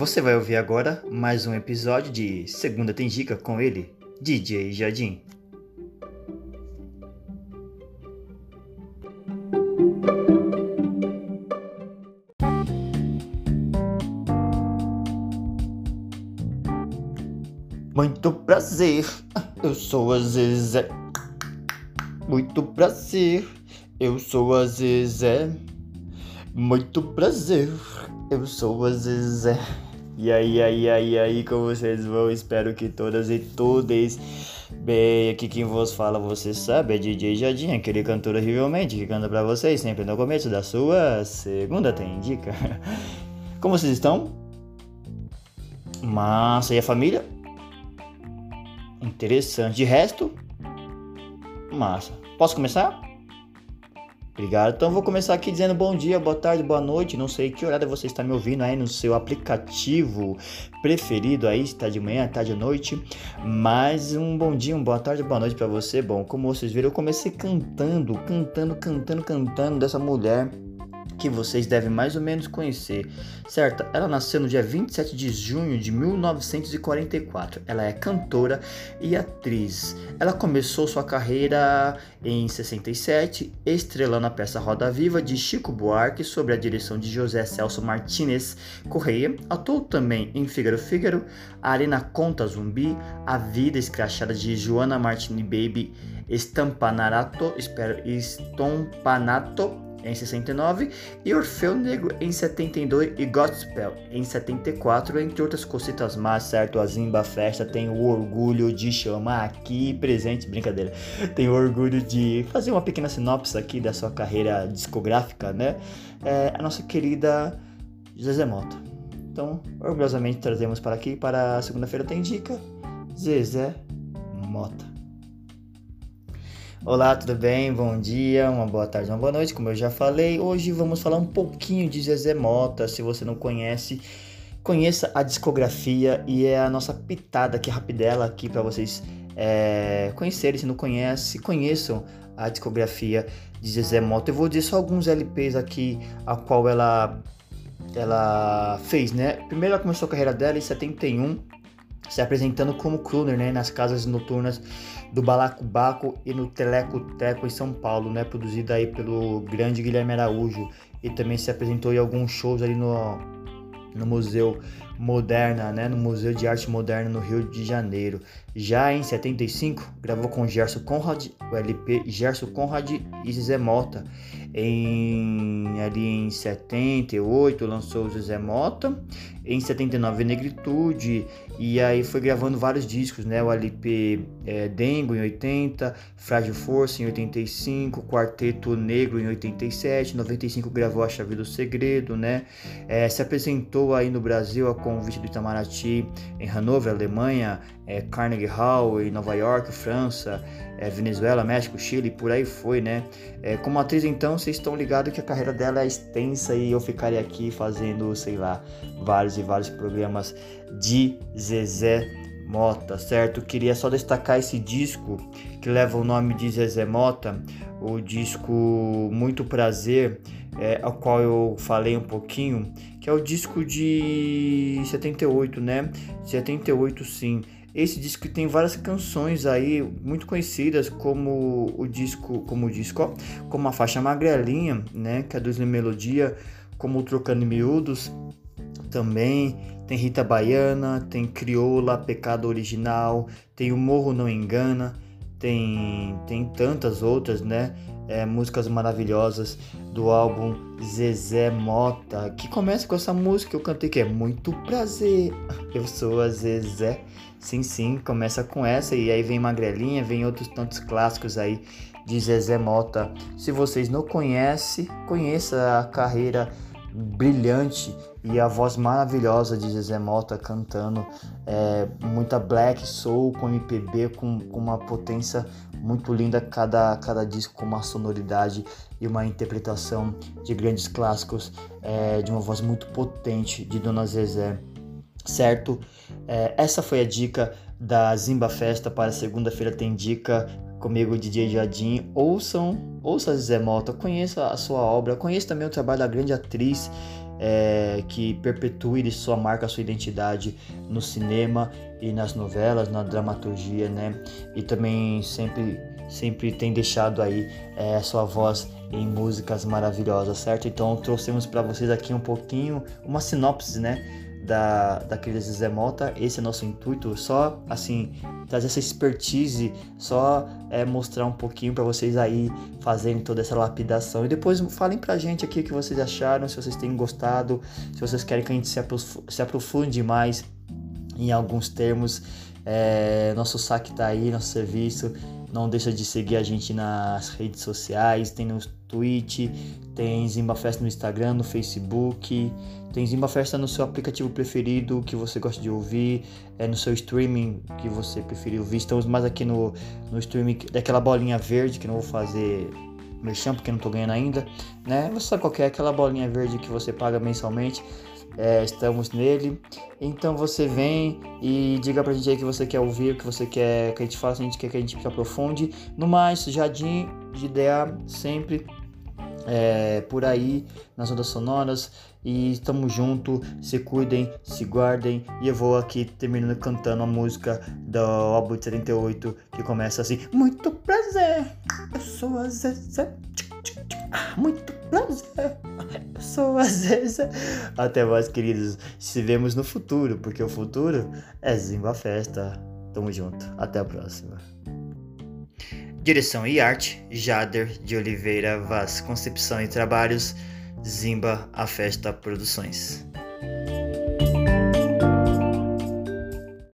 Você vai ouvir agora mais um episódio de Segunda Tem Dica com ele, DJ Jardim. Muito prazer, eu sou a Zezé. Muito prazer, eu sou a Zezé. Muito prazer, eu sou a Zezé. E aí, aí, aí, aí, como vocês vão? Espero que todas e todas. Bem, aqui quem vos fala, você sabe, é DJ Jardim, aquele cantor horrivelmente que canta pra vocês sempre no começo da sua segunda tem dica. Como vocês estão? Massa, e a família? Interessante. De resto, massa. Posso começar? Obrigado. Então vou começar aqui dizendo bom dia, boa tarde, boa noite. Não sei que horário você está me ouvindo aí no seu aplicativo preferido aí, está de manhã, tarde ou noite. Mas um bom dia, uma boa tarde, boa noite para você. Bom, como vocês viram, eu comecei cantando, cantando, cantando, cantando dessa mulher que vocês devem mais ou menos conhecer, certo? Ela nasceu no dia 27 de junho de 1944. Ela é cantora e atriz. Ela começou sua carreira em 67, estrelando a peça Roda Viva de Chico Buarque sob a direção de José Celso Martinez Correia. Atuou também em Fígaro Fígaro, Arena Conta Zumbi, A Vida Escrachada de Joana Martini Baby, Estampanarato, espero, Estompanato em 69 e Orfeu Negro em 72 e Godspell em 74, entre outras cositas más, certo? A Zimba Festa tem o orgulho de chamar aqui presente, brincadeira, tem o orgulho de fazer uma pequena sinopse aqui da sua carreira discográfica, né? É, a nossa querida Zezé Mota. Então, orgulhosamente trazemos para aqui, para segunda-feira tem dica, Zezé Mota. Olá, tudo bem? Bom dia, uma boa tarde, uma boa noite. Como eu já falei, hoje vamos falar um pouquinho de Zezé Mota. Se você não conhece, conheça a discografia e é a nossa pitada aqui rapidela aqui para vocês é, conhecerem. Se não conhece, conheçam a discografia de Zezé Mota. Eu vou dizer só alguns LPs aqui a qual ela ela fez, né? Primeiro ela começou a carreira dela em 71 se apresentando como crooner né, nas casas noturnas do Balacobaco e no Teleco Teco em São Paulo, né, produzida aí pelo grande Guilherme Araújo e também se apresentou em alguns shows ali no, no Museu Moderna, né, no Museu de Arte Moderna no Rio de Janeiro. Já em 75, gravou com Gerson Conrad, o LP Gerson Conrad e Zé Mota. Em, ali em 78 lançou o Zé Mota, em 79 Negritude, e aí foi gravando vários discos, né? O LP é, Dengo em 80, Frágil Força em 85, Quarteto Negro em 87, 95 gravou A Chave do Segredo, né? É, se apresentou aí no Brasil a convite do Itamaraty em Hanover, Alemanha, é, Carnegie Hall em Nova York, França, é, Venezuela, México, Chile, por aí foi, né? É, como atriz, então, vocês estão ligados que a carreira dela é extensa e eu ficaria aqui fazendo, sei lá, vários e vários programas de Zezé Mota, certo? Queria só destacar esse disco que leva o nome de Zezé Mota, o disco Muito Prazer, é, ao qual eu falei um pouquinho, que é o disco de 78, né? 78 sim. Esse disco tem várias canções aí muito conhecidas, como o disco, como o disco, ó, como a faixa Magrelinha, né, que é do Slim Melodia, como Trocando Miúdos, também tem Rita Baiana, tem Crioula, Pecado Original, tem O Morro Não Engana, tem, tem tantas outras, né? É, músicas maravilhosas do álbum Zezé Mota, que começa com essa música que eu cantei que é Muito Prazer, eu sou a Zezé. Sim, sim, começa com essa e aí vem Magrelinha, vem outros tantos clássicos aí de Zezé Mota. Se vocês não conhecem, conheça a carreira brilhante e a voz maravilhosa de Zezé Mota cantando é, muita black soul com MPB com, com uma potência muito linda cada, cada disco com uma sonoridade e uma interpretação de grandes clássicos é, de uma voz muito potente de Dona Zezé certo? É, essa foi a dica da Zimba Festa para segunda-feira tem dica comigo DJ Jardim. Ouçam, ouça Zé Mota, conheça a sua obra, conheça também o trabalho da grande atriz é, que perpetue sua marca, sua identidade no cinema e nas novelas, na dramaturgia, né? E também sempre sempre tem deixado aí é, sua voz em músicas maravilhosas, certo? Então trouxemos para vocês aqui um pouquinho, uma sinopse, né? Da, da querida Zé esse é nosso intuito, só assim, trazer essa expertise, só é, mostrar um pouquinho para vocês aí fazerem toda essa lapidação. E depois falem pra gente aqui o que vocês acharam, se vocês têm gostado, se vocês querem que a gente se, se aprofunde mais em alguns termos. É, nosso saque tá aí, nosso serviço. Não deixa de seguir a gente nas redes sociais, tem no Twitch, tem Zimba Festa no Instagram, no Facebook, tem Zimba Festa no seu aplicativo preferido que você gosta de ouvir, é no seu streaming que você preferir ouvir. Estamos mais aqui no, no streaming daquela bolinha verde que não vou fazer merchan porque não tô ganhando ainda, né? Você sabe qual é aquela bolinha verde que você paga mensalmente é, estamos nele. Então você vem e diga pra gente aí que você quer ouvir, o que você quer que a gente faça, a gente quer que a gente aprofunde. No mais, jardim de ideia sempre é, por aí nas ondas sonoras. E estamos junto, se cuidem, se guardem. E eu vou aqui terminando cantando a música do álbum 78 que começa assim. Muito prazer, eu sou a Zezé. Muito prazer. Zeza. Até mais, queridos. Se vemos no futuro, porque o futuro é Zimba Festa. Tamo junto. Até a próxima. Direção e arte: Jader de Oliveira Vaz. Concepção e trabalhos: Zimba a Festa Produções.